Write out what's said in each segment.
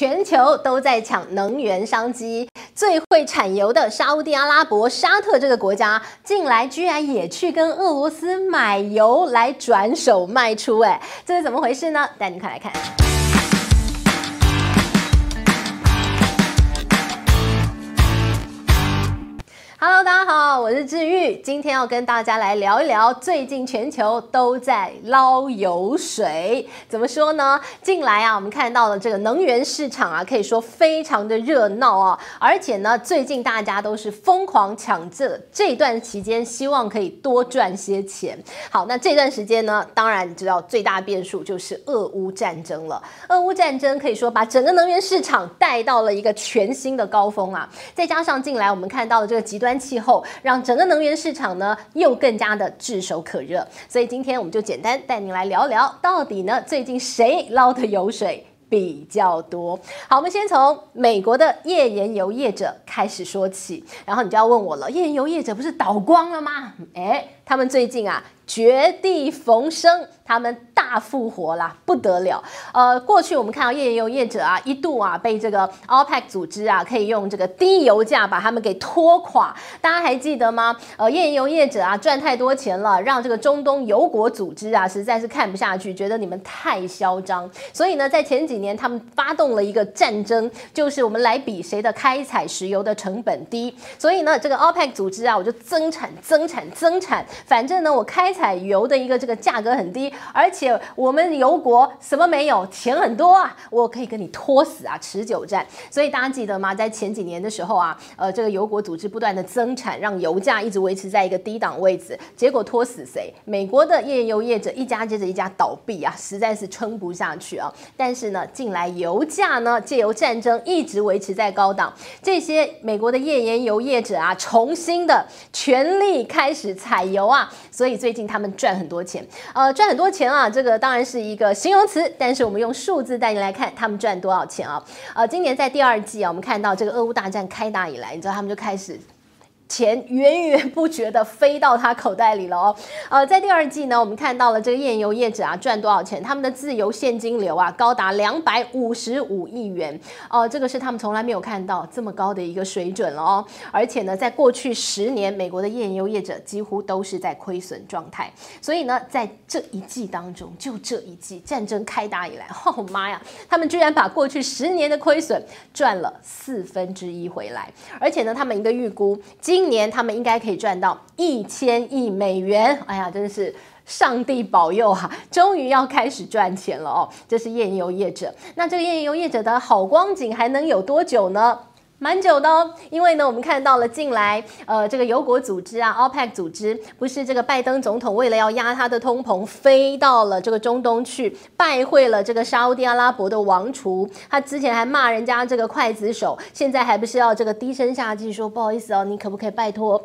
全球都在抢能源商机，最会产油的沙乌地阿拉伯、沙特这个国家，近来居然也去跟俄罗斯买油来转手卖出，哎，这是怎么回事呢？带你快来看。Hello，大家好，我是志玉，今天要跟大家来聊一聊，最近全球都在捞油水，怎么说呢？近来啊，我们看到了这个能源市场啊，可以说非常的热闹啊，而且呢，最近大家都是疯狂抢这这段期间，希望可以多赚些钱。好，那这段时间呢，当然你知道最大变数就是俄乌战争了。俄乌战争可以说把整个能源市场带到了一个全新的高峰啊，再加上近来我们看到的这个极端。气候让整个能源市场呢又更加的炙手可热，所以今天我们就简单带您来聊聊，到底呢最近谁捞的油水比较多？好，我们先从美国的页岩油业者开始说起，然后你就要问我了，页岩油业者不是倒光了吗？诶，他们最近啊绝地逢生，他们。大复活啦，不得了！呃，过去我们看到页岩油业者啊，一度啊被这个 OPEC 组织啊，可以用这个低油价把他们给拖垮。大家还记得吗？呃，页岩油业者啊赚太多钱了，让这个中东油国组织啊实在是看不下去，觉得你们太嚣张。所以呢，在前几年他们发动了一个战争，就是我们来比谁的开采石油的成本低。所以呢，这个 OPEC 组织啊，我就增产、增产、增产，反正呢，我开采油的一个这个价格很低，而且。我们油国什么没有？钱很多啊，我可以跟你拖死啊，持久战。所以大家记得吗？在前几年的时候啊，呃，这个油国组织不断的增产，让油价一直维持在一个低档位置，结果拖死谁？美国的页岩油业者一家接着一家倒闭啊，实在是撑不下去啊。但是呢，近来油价呢，借由战争一直维持在高档，这些美国的页岩油业者啊，重新的全力开始采油啊，所以最近他们赚很多钱，呃，赚很多钱啊，这个。当然是一个形容词，但是我们用数字带你来看他们赚多少钱啊？呃，今年在第二季啊，我们看到这个俄乌大战开打以来，你知道他们就开始。钱源源不绝的飞到他口袋里了哦，呃，在第二季呢，我们看到了这个页游业者啊赚多少钱？他们的自由现金流啊高达两百五十五亿元，哦、呃，这个是他们从来没有看到这么高的一个水准了哦。而且呢，在过去十年，美国的页游业者几乎都是在亏损状态，所以呢，在这一季当中，就这一季战争开打以来，哦妈呀，他们居然把过去十年的亏损赚了四分之一回来，而且呢，他们一个预估今今年他们应该可以赚到一千亿美元，哎呀，真的是上帝保佑哈、终于要开始赚钱了哦。这是页岩油业者，那这个页岩油业者的好光景还能有多久呢？蛮久的哦，因为呢，我们看到了近来，呃，这个油国组织啊，OPEC 组织，不是这个拜登总统为了要压他的通膨，飞到了这个中东去拜会了这个沙乌地阿拉伯的王储，他之前还骂人家这个刽子手，现在还不是要这个低声下气说不好意思哦，你可不可以拜托？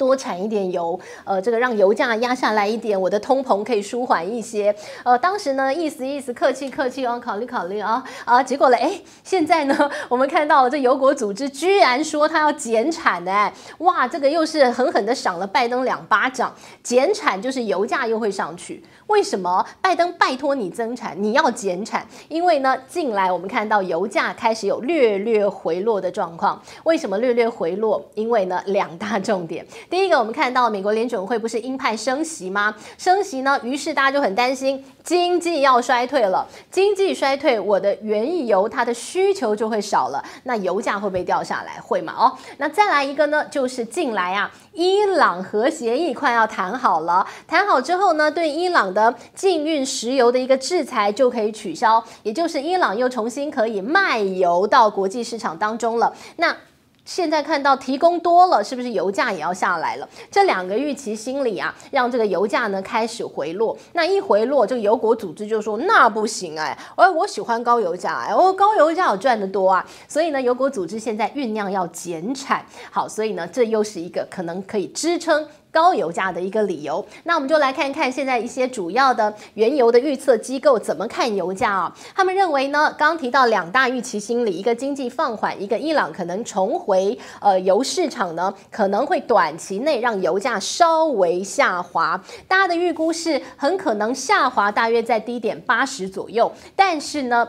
多产一点油，呃，这个让油价压下来一点，我的通膨可以舒缓一些。呃，当时呢，意思意思，客气客气哦，考虑考虑啊啊，结果嘞，哎，现在呢，我们看到这油国组织居然说他要减产呢，哇，这个又是狠狠的赏了拜登两巴掌。减产就是油价又会上去，为什么？拜登拜托你增产，你要减产，因为呢，近来我们看到油价开始有略略回落的状况。为什么略略回落？因为呢，两大重点。第一个，我们看到美国联准会不是鹰派升息吗？升息呢，于是大家就很担心经济要衰退了。经济衰退，我的原油它的需求就会少了，那油价会不会掉下来？会吗？哦，那再来一个呢，就是近来啊，伊朗核协议快要谈好了，谈好之后呢，对伊朗的禁运石油的一个制裁就可以取消，也就是伊朗又重新可以卖油到国际市场当中了。那现在看到提供多了，是不是油价也要下来了？这两个预期心理啊，让这个油价呢开始回落。那一回落，这个油国组织就说那不行哎，我我喜欢高油价哎，我高油价我赚得多啊。所以呢，油国组织现在酝酿要减产。好，所以呢，这又是一个可能可以支撑。高油价的一个理由，那我们就来看看现在一些主要的原油的预测机构怎么看油价啊？他们认为呢，刚提到两大预期心理，一个经济放缓，一个伊朗可能重回呃油市场呢，可能会短期内让油价稍微下滑。大家的预估是很可能下滑大约在低点八十左右，但是呢。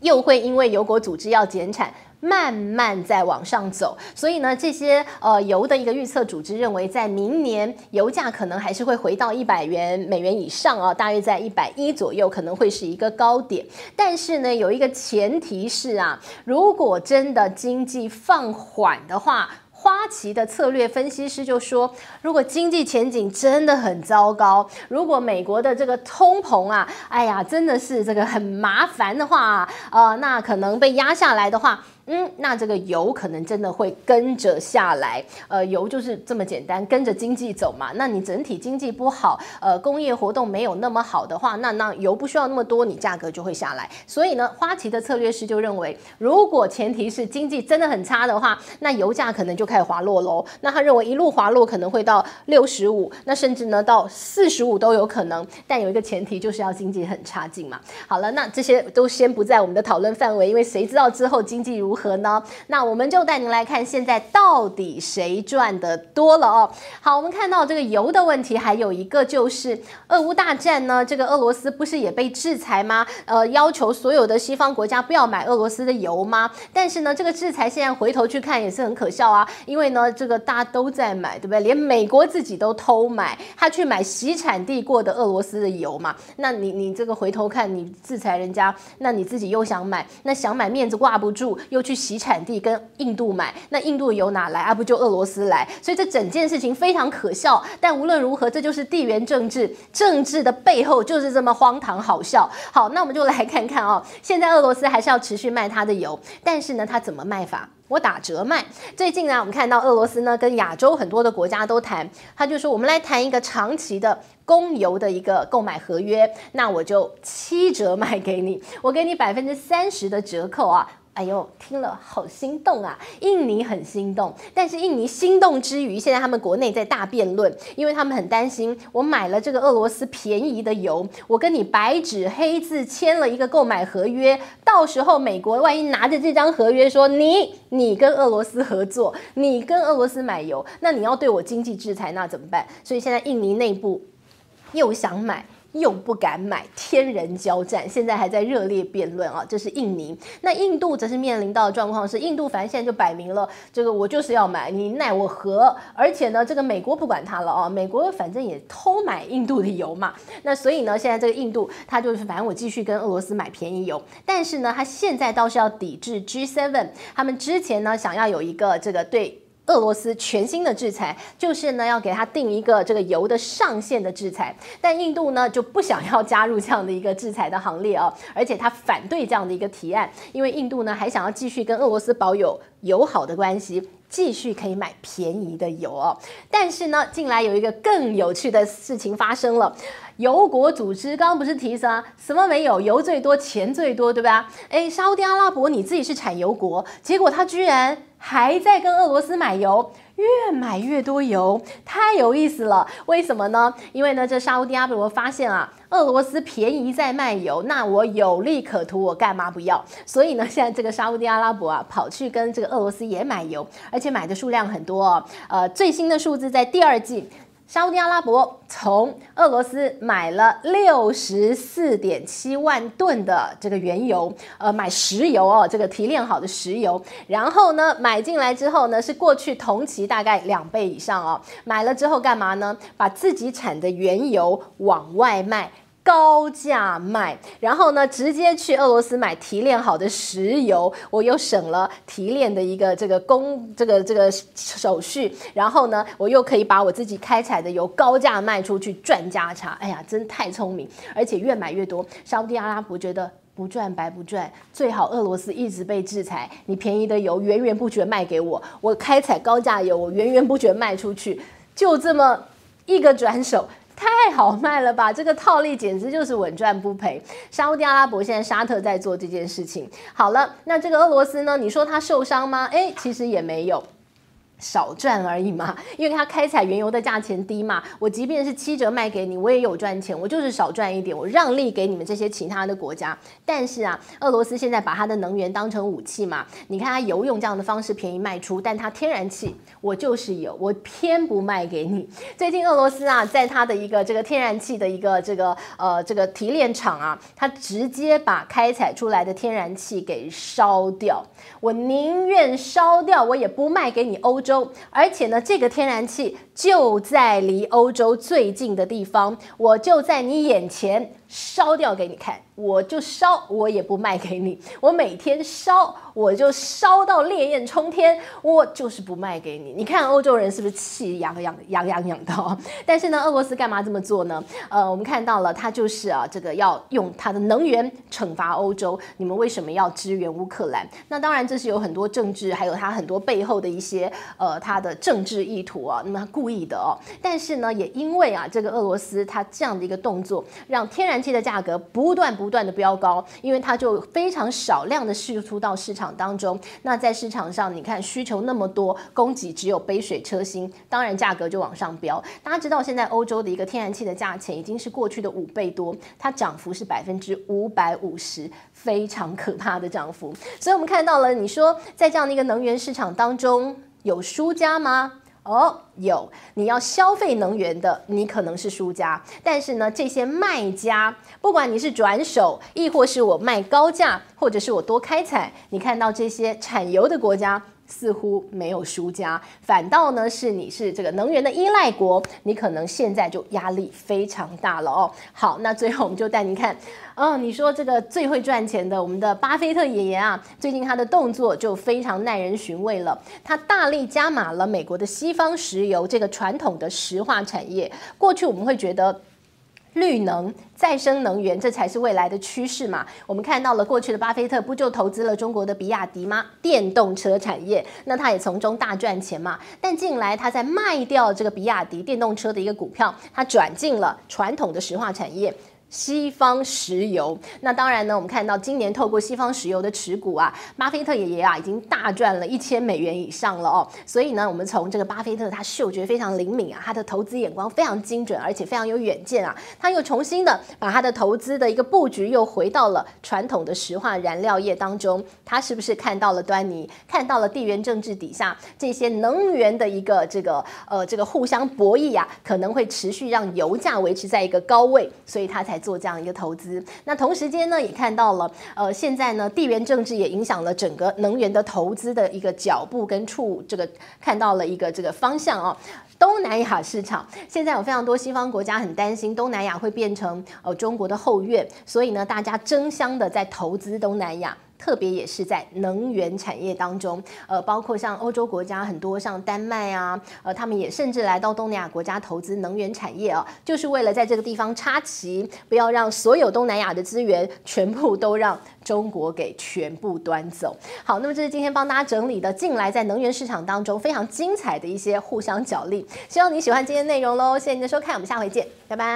又会因为油国组织要减产。慢慢在往上走，所以呢，这些呃油的一个预测组织认为，在明年油价可能还是会回到一百元美元以上啊，大约在一百一左右，可能会是一个高点。但是呢，有一个前提是啊，如果真的经济放缓的话。花旗的策略分析师就说，如果经济前景真的很糟糕，如果美国的这个通膨啊，哎呀，真的是这个很麻烦的话，呃，那可能被压下来的话。嗯，那这个油可能真的会跟着下来，呃，油就是这么简单，跟着经济走嘛。那你整体经济不好，呃，工业活动没有那么好的话，那那油不需要那么多，你价格就会下来。所以呢，花旗的策略师就认为，如果前提是经济真的很差的话，那油价可能就开始滑落喽。那他认为一路滑落可能会到六十五，那甚至呢到四十五都有可能。但有一个前提就是要经济很差劲嘛。好了，那这些都先不在我们的讨论范围，因为谁知道之后经济如何？和呢？那我们就带您来看，现在到底谁赚得多了哦？好，我们看到这个油的问题，还有一个就是俄乌大战呢。这个俄罗斯不是也被制裁吗？呃，要求所有的西方国家不要买俄罗斯的油吗？但是呢，这个制裁现在回头去看也是很可笑啊，因为呢，这个大家都在买，对不对？连美国自己都偷买，他去买洗产地过的俄罗斯的油嘛。那你你这个回头看，你制裁人家，那你自己又想买，那想买面子挂不住，又去。去洗产地跟印度买，那印度油哪来啊？不就俄罗斯来？所以这整件事情非常可笑。但无论如何，这就是地缘政治，政治的背后就是这么荒唐好笑。好，那我们就来看看哦。现在俄罗斯还是要持续卖它的油，但是呢，它怎么卖法？我打折卖。最近呢，我们看到俄罗斯呢跟亚洲很多的国家都谈，他就说我们来谈一个长期的供油的一个购买合约，那我就七折卖给你，我给你百分之三十的折扣啊。哎呦，听了好心动啊！印尼很心动，但是印尼心动之余，现在他们国内在大辩论，因为他们很担心，我买了这个俄罗斯便宜的油，我跟你白纸黑字签了一个购买合约，到时候美国万一拿着这张合约说你你跟俄罗斯合作，你跟俄罗斯买油，那你要对我经济制裁，那怎么办？所以现在印尼内部又想买。又不敢买，天人交战，现在还在热烈辩论啊！这是印尼，那印度则是面临到的状况是，印度反正现在就摆明了，这个我就是要买，你奈我何？而且呢，这个美国不管它了啊，美国反正也偷买印度的油嘛，那所以呢，现在这个印度它就是反正我继续跟俄罗斯买便宜油，但是呢，它现在倒是要抵制 G7，他们之前呢想要有一个这个对。俄罗斯全新的制裁就是呢，要给他定一个这个油的上限的制裁，但印度呢就不想要加入这样的一个制裁的行列啊，而且他反对这样的一个提案，因为印度呢还想要继续跟俄罗斯保有友好的关系，继续可以买便宜的油哦。但是呢，近来有一个更有趣的事情发生了，油国组织刚刚不是提什什么没有油最多钱最多对吧？诶，沙乌地阿拉伯你自己是产油国，结果他居然。还在跟俄罗斯买油，越买越多油，太有意思了。为什么呢？因为呢，这沙乌地阿拉伯发现啊，俄罗斯便宜在卖油，那我有利可图，我干嘛不要？所以呢，现在这个沙乌地阿拉伯啊，跑去跟这个俄罗斯也买油，而且买的数量很多哦。呃，最新的数字在第二季。沙乌地阿拉伯从俄罗斯买了六十四点七万吨的这个原油，呃，买石油哦，这个提炼好的石油，然后呢，买进来之后呢，是过去同期大概两倍以上哦。买了之后干嘛呢？把自己产的原油往外卖。高价卖，然后呢，直接去俄罗斯买提炼好的石油，我又省了提炼的一个这个工这个这个手续，然后呢，我又可以把我自己开采的油高价卖出去赚价差。哎呀，真太聪明，而且越买越多。沙乌地阿拉伯觉得不赚白不赚，最好俄罗斯一直被制裁，你便宜的油源源不绝卖给我，我开采高价油我源源不绝卖出去，就这么一个转手。太好卖了吧！这个套利简直就是稳赚不赔。沙乌地阿拉伯现在沙特在做这件事情。好了，那这个俄罗斯呢？你说他受伤吗？诶，其实也没有。少赚而已嘛，因为它开采原油的价钱低嘛，我即便是七折卖给你，我也有赚钱，我就是少赚一点，我让利给你们这些其他的国家。但是啊，俄罗斯现在把它的能源当成武器嘛，你看它油用这样的方式便宜卖出，但它天然气我就是有，我偏不卖给你。最近俄罗斯啊，在它的一个这个天然气的一个这个呃这个提炼厂啊，它直接把开采出来的天然气给烧掉，我宁愿烧掉，我也不卖给你欧洲。而且呢，这个天然气就在离欧洲最近的地方，我就在你眼前烧掉给你看。我就烧，我也不卖给你。我每天烧，我就烧到烈焰冲天，我就是不卖给你。你看欧洲人是不是气痒痒痒痒痒的？但是呢，俄罗斯干嘛这么做呢？呃，我们看到了，他就是啊，这个要用他的能源惩罚欧洲。你们为什么要支援乌克兰？那当然这是有很多政治，还有他很多背后的一些呃他的政治意图啊，那么他故意的哦。但是呢，也因为啊，这个俄罗斯它这样的一个动作，让天然气的价格不断不。断的飙高，因为它就非常少量的释出到市场当中。那在市场上，你看需求那么多，供给只有杯水车薪，当然价格就往上飙。大家知道，现在欧洲的一个天然气的价钱已经是过去的五倍多，它涨幅是百分之五百五十，非常可怕的涨幅。所以我们看到了，你说在这样的一个能源市场当中，有输家吗？哦，有，你要消费能源的，你可能是输家。但是呢，这些卖家，不管你是转手，亦或是我卖高价，或者是我多开采，你看到这些产油的国家。似乎没有输家，反倒呢是你是这个能源的依赖国，你可能现在就压力非常大了哦。好，那最后我们就带您看，哦，你说这个最会赚钱的我们的巴菲特爷爷啊，最近他的动作就非常耐人寻味了，他大力加码了美国的西方石油这个传统的石化产业。过去我们会觉得。绿能、再生能源，这才是未来的趋势嘛。我们看到了过去的巴菲特不就投资了中国的比亚迪吗？电动车产业，那他也从中大赚钱嘛。但近来他在卖掉这个比亚迪电动车的一个股票，他转进了传统的石化产业。西方石油，那当然呢，我们看到今年透过西方石油的持股啊，巴菲特爷爷啊已经大赚了一千美元以上了哦。所以呢，我们从这个巴菲特他嗅觉非常灵敏啊，他的投资眼光非常精准，而且非常有远见啊。他又重新的把他的投资的一个布局又回到了传统的石化燃料业当中。他是不是看到了端倪？看到了地缘政治底下这些能源的一个这个呃这个互相博弈啊，可能会持续让油价维持在一个高位，所以他才。做这样一个投资，那同时间呢，也看到了，呃，现在呢，地缘政治也影响了整个能源的投资的一个脚步跟处，这个看到了一个这个方向哦。东南亚市场现在有非常多西方国家很担心东南亚会变成呃中国的后院，所以呢，大家争相的在投资东南亚。特别也是在能源产业当中，呃，包括像欧洲国家很多，像丹麦啊，呃，他们也甚至来到东南亚国家投资能源产业啊，就是为了在这个地方插旗，不要让所有东南亚的资源全部都让中国给全部端走。好，那么这是今天帮大家整理的近来在能源市场当中非常精彩的一些互相角力。希望你喜欢今天内容喽，谢谢你的收看，我们下回见，拜拜。